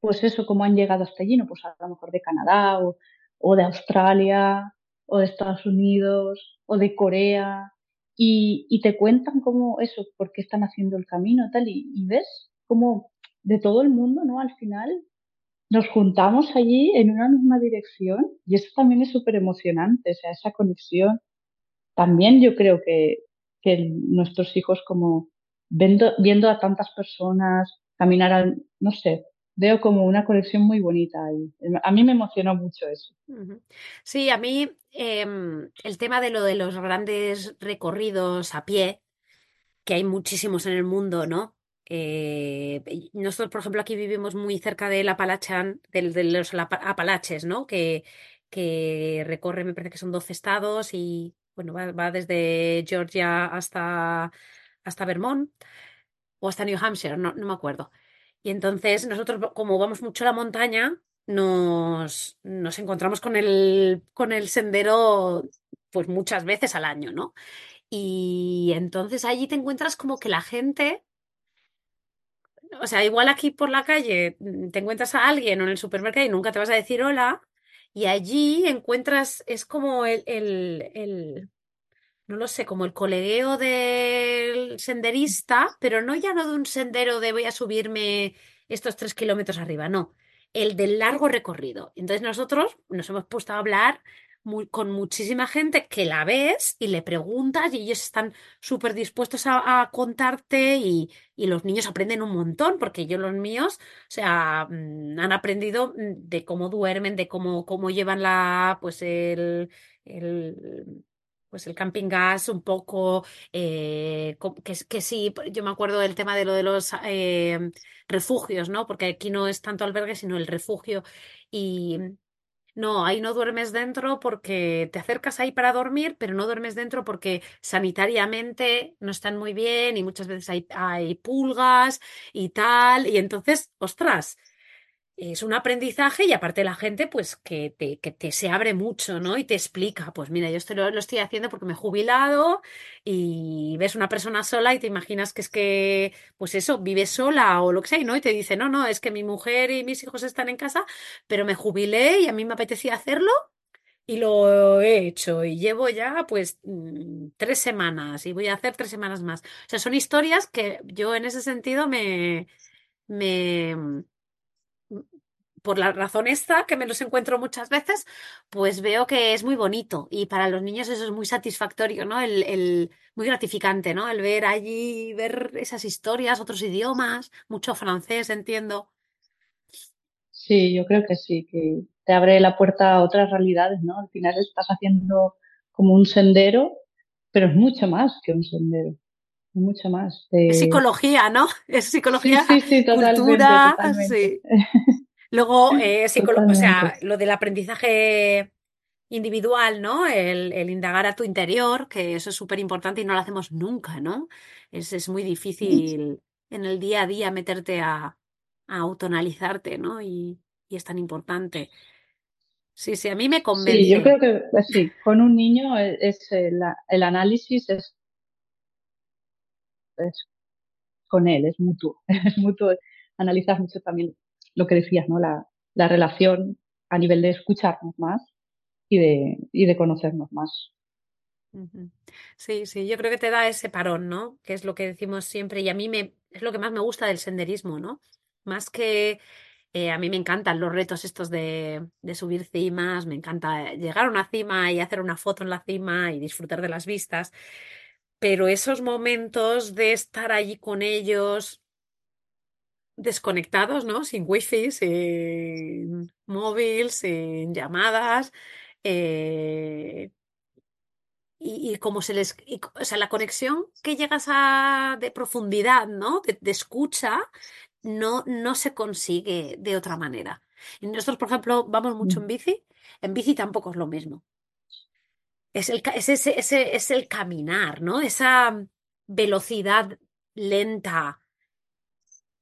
pues eso, cómo han llegado hasta allí, ¿no? Pues a lo mejor de Canadá o, o de Australia o de Estados Unidos o de Corea y, y, te cuentan cómo eso, por qué están haciendo el camino tal y, ves como de todo el mundo, ¿no? Al final nos juntamos allí en una misma dirección y eso también es súper emocionante, o sea, esa conexión. También yo creo que, que nuestros hijos como viendo, viendo a tantas personas caminar al, no sé, veo como una conexión muy bonita ahí. A mí me emocionó mucho eso. Sí, a mí eh, el tema de lo de los grandes recorridos a pie, que hay muchísimos en el mundo, ¿no? Eh, nosotros, por ejemplo, aquí vivimos muy cerca del Apalachan, del, de los Apalaches, ¿no? Que, que recorre, me parece que son 12 estados y, bueno, va, va desde Georgia hasta, hasta Vermont o hasta New Hampshire, no, no me acuerdo. Y entonces nosotros, como vamos mucho a la montaña, nos, nos encontramos con el, con el sendero pues muchas veces al año, ¿no? Y entonces allí te encuentras como que la gente, o sea, igual aquí por la calle te encuentras a alguien o en el supermercado y nunca te vas a decir hola, y allí encuentras, es como el, el, el no lo sé, como el colegueo del senderista, pero no ya no de un sendero de voy a subirme estos tres kilómetros arriba, no, el del largo recorrido. Entonces nosotros nos hemos puesto a hablar con muchísima gente que la ves y le preguntas y ellos están súper dispuestos a, contarte y, y, los niños aprenden un montón, porque yo los míos, o sea, mmm, han aprendido de cómo duermen, de cómo, cómo llevan la, pues el pues el camping gas un poco, eh, que, que, sí, yo me acuerdo del tema de lo de los eh, refugios, ¿no? Porque aquí no es tanto albergue, sino el refugio. Y no, ahí no duermes dentro porque te acercas ahí para dormir, pero no duermes dentro porque sanitariamente no están muy bien y muchas veces hay, hay pulgas y tal. Y entonces, ostras, es un aprendizaje y aparte la gente pues que te, que te se abre mucho, ¿no? Y te explica, pues mira, yo esto lo, lo, estoy haciendo porque me he jubilado y ves una persona sola y te imaginas que es que, pues eso, vive sola o lo que sea, ¿no? Y te dice, no, no, es que mi mujer y mis hijos están en casa, pero me jubilé y a mí me apetecía hacerlo y lo he hecho y llevo ya pues mm, tres semanas y voy a hacer tres semanas más. O sea, son historias que yo en ese sentido me... me por la razón esta, que me los encuentro muchas veces, pues veo que es muy bonito y para los niños eso es muy satisfactorio, ¿no? El, el, muy gratificante, ¿no? El ver allí, ver esas historias, otros idiomas, mucho francés, entiendo. Sí, yo creo que sí, que te abre la puerta a otras realidades, ¿no? Al final estás haciendo como un sendero, pero es mucho más que un sendero, mucho más. Es psicología, ¿no? Es psicología, sí, sí, sí, totalmente, cultura, totalmente. [LAUGHS] Luego, eh, o sea, lo del aprendizaje individual, ¿no? El, el indagar a tu interior, que eso es súper importante y no lo hacemos nunca, ¿no? Es, es muy difícil en el día a día meterte a, a autoanalizarte, ¿no? Y, y es tan importante. Sí, sí, a mí me Sí, yo convence. creo que pues sí, con un niño es, es el, el análisis es, es con él, es mutuo, [LAUGHS] es mutuo. Analizas mucho también lo que decías, ¿no? La, la relación a nivel de escucharnos más y de, y de conocernos más. Sí, sí, yo creo que te da ese parón, ¿no? Que es lo que decimos siempre y a mí me es lo que más me gusta del senderismo, ¿no? Más que eh, a mí me encantan los retos estos de, de subir cimas, me encanta llegar a una cima y hacer una foto en la cima y disfrutar de las vistas, pero esos momentos de estar allí con ellos desconectados, ¿no? Sin wifi, sin móvil, sin llamadas. eh, y, y como se les, y o sea, la conexión que llegas a de profundidad, ¿no? De, de escucha, no, no se consigue de otra manera. Y nosotros, por ejemplo, vamos mucho en bici. En bici tampoco es lo mismo. Es el, es ese, ese, es el caminar, ¿no? Esa velocidad lenta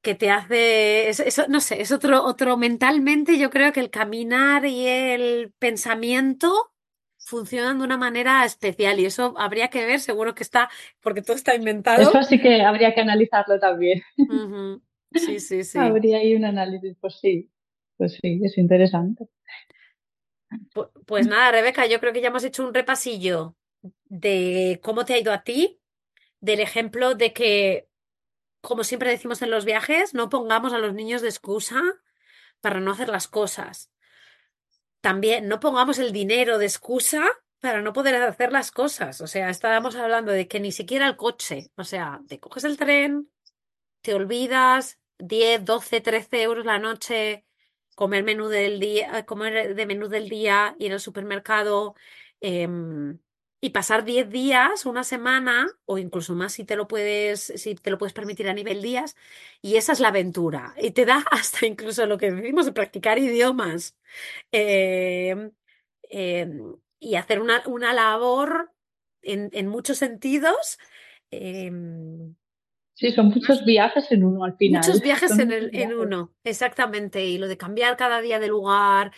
que te hace, es- eso, no sé, es otro, otro mentalmente, yo creo que el caminar y el pensamiento funcionan de una manera especial y eso habría que ver, seguro que está, porque todo está Eso inventado. sí que habría que analizarlo también. Sí, sí, [LAUGHS] sí. Habría ahí un análisis, pues sí, pues sí, es interesante. Pu- Pues nada, Rebeca, yo creo que ya hemos hecho un repasillo de cómo te ha ido a ti, del ejemplo de que, como siempre decimos en los viajes, no pongamos a los niños de excusa para no hacer las cosas. También no pongamos el dinero de excusa para no poder hacer las cosas. O sea, estábamos hablando de que ni siquiera el coche, o sea, te coges el tren, te olvidas, 10, 12, 13 euros la noche, comer menú del día, comer de menú del día, ir al supermercado, em, y pasar 10 días, una semana, o incluso más si te lo puedes, si te lo puedes permitir a nivel días, y esa es la aventura. Y te da [LAUGHS] hasta incluso lo que decimos de practicar idiomas. em, em, y hacer una, una labor en, en muchos sentidos. em, Sí, son muchos viajes en uno al Muchos final, [LAUGHS] viajes son en muchos el, en viajes. uno, exactamente. Y lo de cambiar cada día de lugar,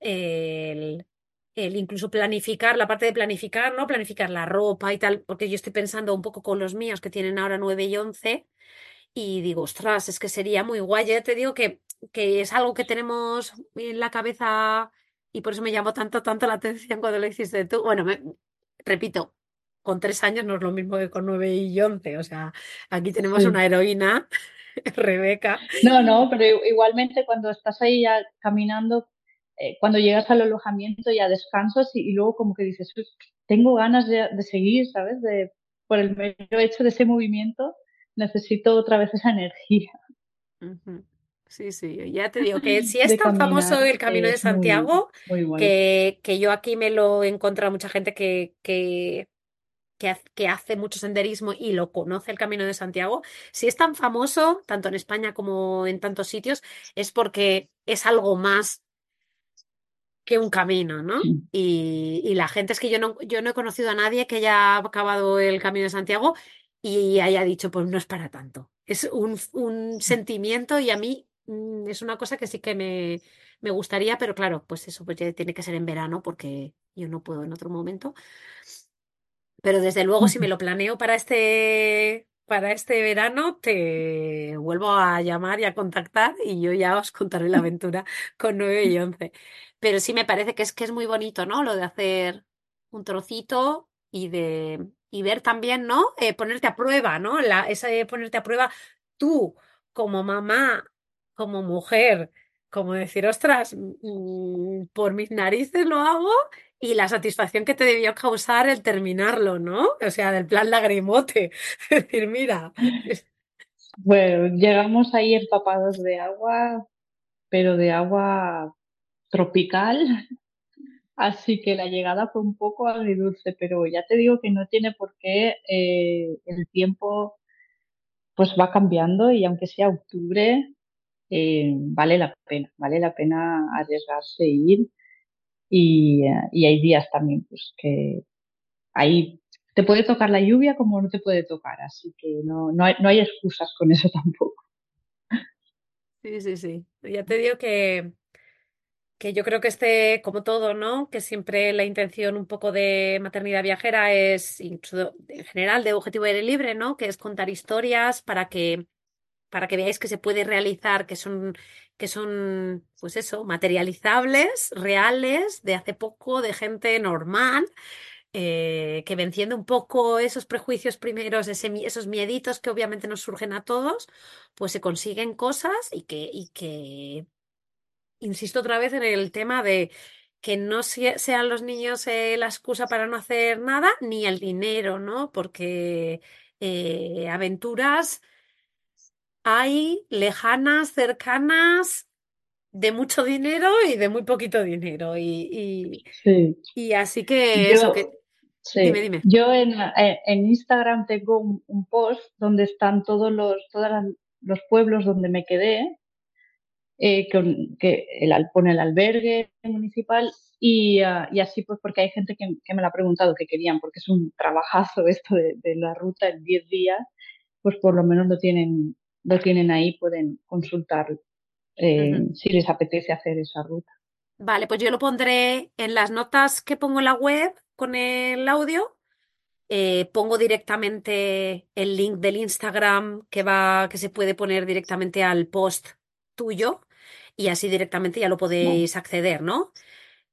el, el incluso planificar, la parte de planificar, ¿no? Planificar la ropa y tal, porque yo estoy pensando un poco con los míos que tienen ahora 9 y 11 y digo, ostras, es que sería muy guay. Ya te digo que, que es algo que tenemos en la cabeza y por eso me llamó tanto, tanto la atención cuando lo hiciste tú. Bueno, me- repito, con tres años no es lo mismo que con nueve y once. O sea, aquí tenemos Sí. una heroína, [LAUGHS] Rebeca. No, no, pero igualmente cuando estás ahí ya caminando, eh, cuando llegas al alojamiento ya descansas y, y luego como que dices, "Uy, tengo ganas de, de seguir, ¿sabes? De, por el mero hecho de ese movimiento, necesito otra vez esa energía. Sí, sí, ya te digo que [LAUGHS] si es tan famoso el Camino de muy, Santiago, muy que, que yo aquí me lo he encontrado mucha gente que, que, que hace mucho senderismo y lo conoce el Camino de Santiago, si es tan famoso, tanto en España como en tantos sitios, es porque es algo más que un camino, ¿no? Sí. Y, y la gente es que yo no, yo no he conocido a nadie que haya acabado el Camino de Santiago y haya dicho, pues no es para tanto. Es un, un sentimiento y a mí mm, es una cosa que sí que me, me gustaría, pero claro, pues eso pues ya tiene que ser en verano porque yo no puedo en otro momento. Pero desde luego, si me lo planeo para este, para este verano, te vuelvo a llamar y a contactar y yo ya os contaré la aventura con 9 y 11. Pero sí me parece que es que es muy bonito, ¿no? Lo de hacer un trocito y de y ver también, ¿no? Eh, ponerte a prueba, ¿no? La, esa de ponerte a prueba tú como mamá, como mujer, como decir, ostras, mm, por mis narices lo hago y la satisfacción que te debió causar el terminarlo, ¿no? O sea, del plan lagrimote. [LAUGHS] Es decir, mira, Bueno, llegamos ahí empapados de agua, pero de agua tropical, [LAUGHS] así que la llegada fue un poco agridulce, pero ya te digo que no tiene por qué eh, el tiempo pues va cambiando y aunque sea octubre, eh, vale la pena, vale la pena arriesgarse e ir y, eh, y hay días también pues que ahí te puede tocar la lluvia como no te puede tocar, así que no, no, no hay excusas con eso [LAUGHS] tampoco. Sí, sí, sí. Ya te digo que, que yo creo que este, como todo, ¿no? Que siempre la intención un poco de maternidad viajera es, en general, de objetivo aire libre, ¿no? Que es contar historias para que, para que veáis que se puede realizar, que son, que son, pues eso, materializables, reales, de hace poco, de gente normal eh, que venciendo un poco esos prejuicios primeros, esos mieditos que obviamente nos surgen a todos, pues se consiguen cosas y que, y que, insisto otra vez en el tema de que no sean los niños eh, la excusa para no hacer nada, ni el dinero, ¿no? Porque eh, aventuras hay lejanas, cercanas, de mucho dinero y de muy poquito dinero. Y, y, y así que eso, que Sí. Yo en, eh, en, Instagram tengo un, post donde están todos los, todos los pueblos donde me quedé, eh, que el, pone el albergue municipal y, ah, y, así pues porque hay gente que, que, me lo ha preguntado que querían, porque es un trabajazo [LAUGHS] esto de, de la ruta en 10 días, pues por lo menos lo tienen, lo tienen ahí, pueden consultar eh, si les apetece hacer esa ruta. Vale, pues yo lo pondré en las notas que pongo en la web con el audio. Eh, pongo directamente el link del Instagram que va, que se puede poner directamente al post tuyo y así directamente ya lo podéis acceder, ¿no?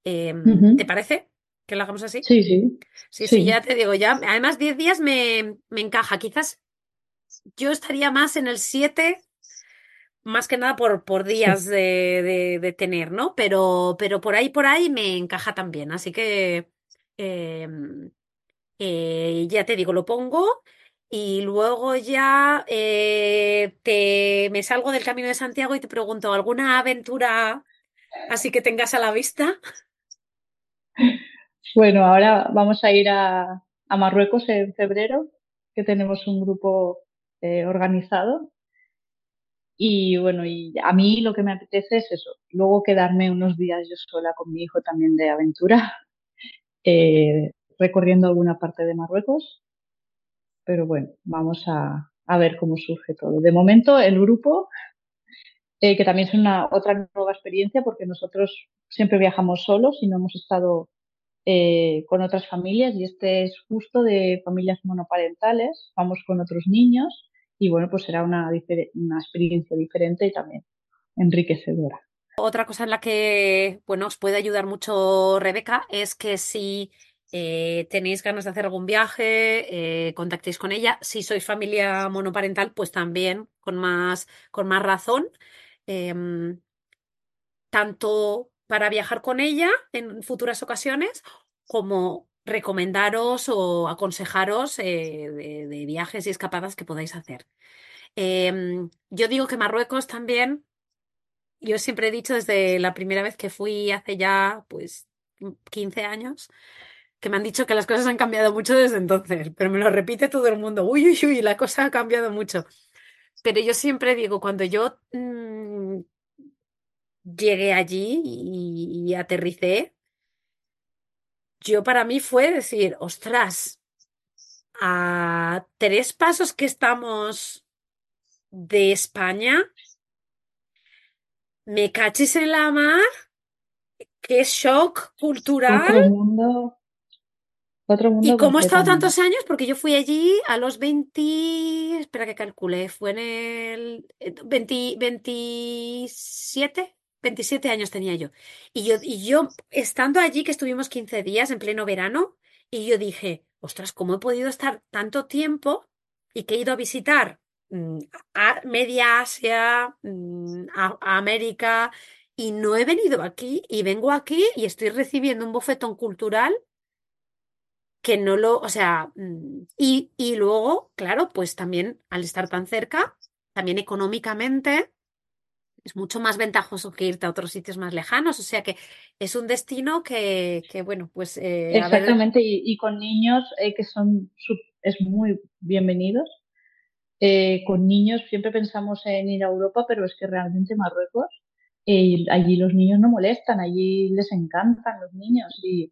Em, ¿Te parece que lo hagamos así? Sí, sí. Sí, sí, ya te digo, ya. Además, 10 días me, me encaja. Quizás yo estaría más en el 7 más que nada por, por días de, de, tener, ¿no? Pero, pero por ahí, por ahí me encaja también. Así que em, eh, ya te digo, lo pongo y luego ya eh, te, me salgo del Camino de Santiago y te pregunto, ¿alguna aventura así que tengas a la vista? [LAUGHS] Bueno, ahora vamos a ir a, a Marruecos en febrero, que tenemos un grupo eh, organizado y bueno, y a mí lo que me apetece es eso, luego quedarme unos días yo sola con mi hijo también de aventura, [LAUGHS] eh, recorriendo alguna parte de Marruecos. Pero bueno, vamos a, a ver cómo surge todo. De momento, el grupo, eh, que también es una otra nueva experiencia, porque nosotros siempre viajamos solos y no hemos estado eh, con otras familias, y este es justo de familias monoparentales, vamos con otros niños y bueno, pues será una, una experiencia diferente y también enriquecedora. Otra cosa en la que, bueno, os puede ayudar mucho Rebeca es que si eh, tenéis ganas de hacer algún viaje, eh, contactéis con ella. Si sois familia monoparental, pues también con más, con más razón. Em, tanto para viajar con ella en futuras ocasiones como recomendaros o aconsejaros eh, de, viajes y escapadas que podáis hacer. Em, yo digo que Marruecos también, yo siempre he dicho desde la primera vez que fui hace ya pues 15 años, que me han dicho que las cosas han cambiado mucho desde entonces, pero me lo repite todo el mundo, uy, uy, uy, la cosa ha cambiado mucho. Pero yo siempre digo, cuando yo mm, llegué allí y aterricé, yo para mí fue decir, ostras, a tres pasos que estamos de España, me cachis en la mar, qué shock cultural. Otro mundo. ¿Y cómo he estado tantos años? Porque yo fui allí a los 20, espera que calcule, fue en el 20, 27, 27 años tenía yo. Y yo, y yo, estando allí, que estuvimos 15 días en pleno verano, y yo dije, ostras, ¿cómo he podido estar tanto tiempo y que he ido a visitar mm, a Media Asia, mm, a, América, y no he venido aquí, y vengo aquí y estoy recibiendo un bofetón cultural que no lo, o sea, mm, y, y luego, claro, pues también al estar tan cerca, también económicamente es mucho más ventajoso que irte a otros sitios más lejanos. O sea que es un destino que, que bueno, pues... Eh, Exactamente, y, con niños eh, que son es muy bienvenidos. Eh, con niños siempre pensamos en ir a Europa, pero es que realmente Marruecos, allí los niños no molestan, allí les encantan los niños y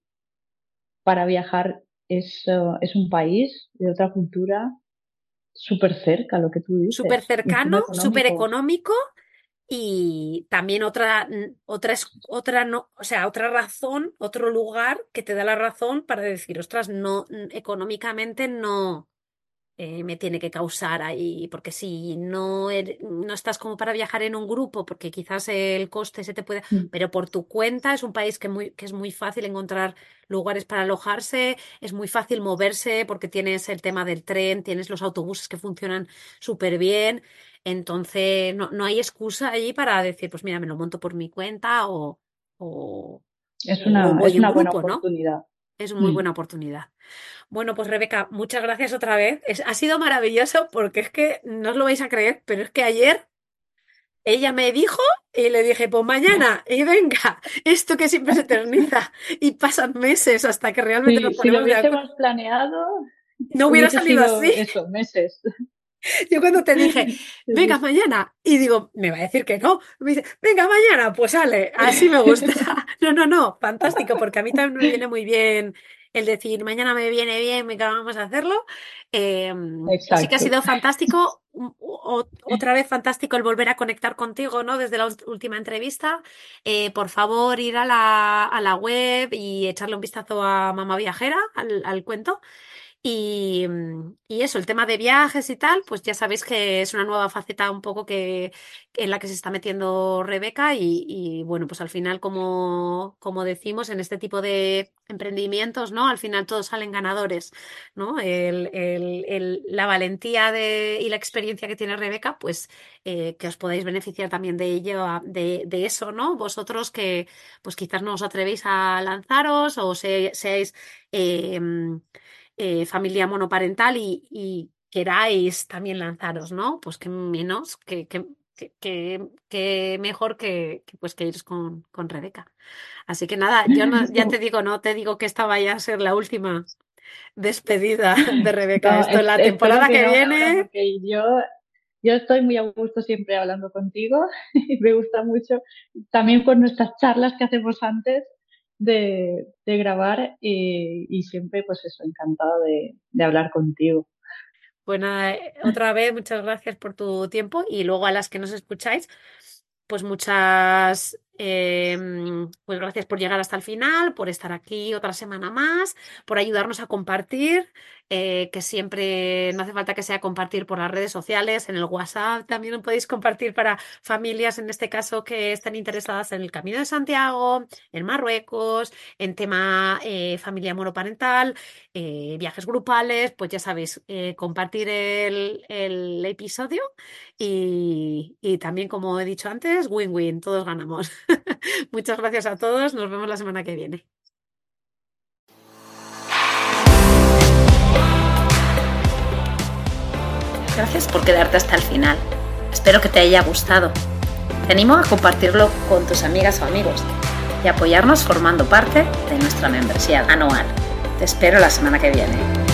para viajar es, es un país de otra cultura súper cerca, lo que tú dices. Súper cercano, súper económico y también otra, otra, otra, no, o sea, otra razón, otro lugar que te da la razón para decir, ostras, no, económicamente no, eh, me tiene que causar ahí, porque si no, no estás como para viajar en un grupo, porque quizás el coste se te puede, mm. pero por tu cuenta es un país que, muy, que es muy fácil encontrar lugares para alojarse, es muy fácil moverse porque tienes el tema del tren, tienes los autobuses que funcionan súper bien, entonces no, no, hay excusa allí para decir, pues mira, me lo monto por mi cuenta o... o es una, es una buena oportunidad. Es una muy mm. buena oportunidad. Bueno, pues Rebeca, muchas gracias otra vez. ha sido maravilloso porque es que no os lo vais a creer, pero es que ayer ella me dijo y le dije, pues mañana, [LAUGHS] y venga, esto que siempre se eterniza [LAUGHS] y pasan meses hasta que realmente lo ponemos si lo hubiésemos planeado, no hubiera salido así. Eso, meses. [LAUGHS] Yo cuando te [LAUGHS] dije, venga mañana, y digo, me va a decir que no, me dice, venga mañana, pues sale, [LAUGHS] así me gusta. No, no, no, fantástico, porque a mí también me viene muy bien el decir, mañana me viene bien, venga, vamos a hacerlo. Eh, así que ha sido fantástico, otra vez fantástico el volver a conectar contigo, ¿no? Desde la última entrevista. Eh, por favor, ir a la, a la, web y echarle un vistazo a Mamá Viajera, al, al cuento. Y, mm, y, eso, el tema de viajes y tal, pues ya sabéis que es una nueva faceta un poco que en la que se está metiendo Rebeca y, bueno, pues al final, como, como decimos, en este tipo de emprendimientos, ¿no? Al final todos salen ganadores, ¿no? La valentía de, y la experiencia que tiene Rebeca, pues eh, que os podáis beneficiar también de ello, de, de, eso, ¿no? Vosotros que pues quizás no os atrevéis a lanzaros o seáis... Eh, eh, familia monoparental y, queráis también lanzaros, ¿no? Pues que menos, que, que, que, mejor que, pues que iros con, con Rebeca. Así que nada, yo ya te digo, no te digo que esta vaya a ser la última despedida [LAUGHS] de Rebeca. Esto es la temporada que, viene. yo, yo estoy muy a gusto siempre hablando contigo [LAUGHS] y me gusta mucho también con nuestras charlas que hacemos antes de, grabar y, siempre pues eso, encantado de, de hablar contigo. Pues eh, otra vez muchas gracias por tu tiempo y luego a las que nos escucháis, pues muchas Em, pues gracias por llegar hasta el final, por estar aquí otra semana más, por ayudarnos a compartir, eh, que siempre no hace falta que sea compartir por las redes sociales, en el WhatsApp también podéis compartir para familias, en este caso, que estén interesadas en el Camino de Santiago, en Marruecos, en tema eh, familia monoparental, eh, viajes grupales, pues ya sabéis, compartir el, el episodio y, y también, como he dicho antes, win-win, todos ganamos. [LAUGHS] Muchas gracias a todos. Nos vemos la semana que viene. Gracias por quedarte hasta el final. Espero que te haya gustado. Te animo a compartirlo con tus amigas o amigos y apoyarnos formando parte de nuestra membresía anual. Te espero la semana que viene.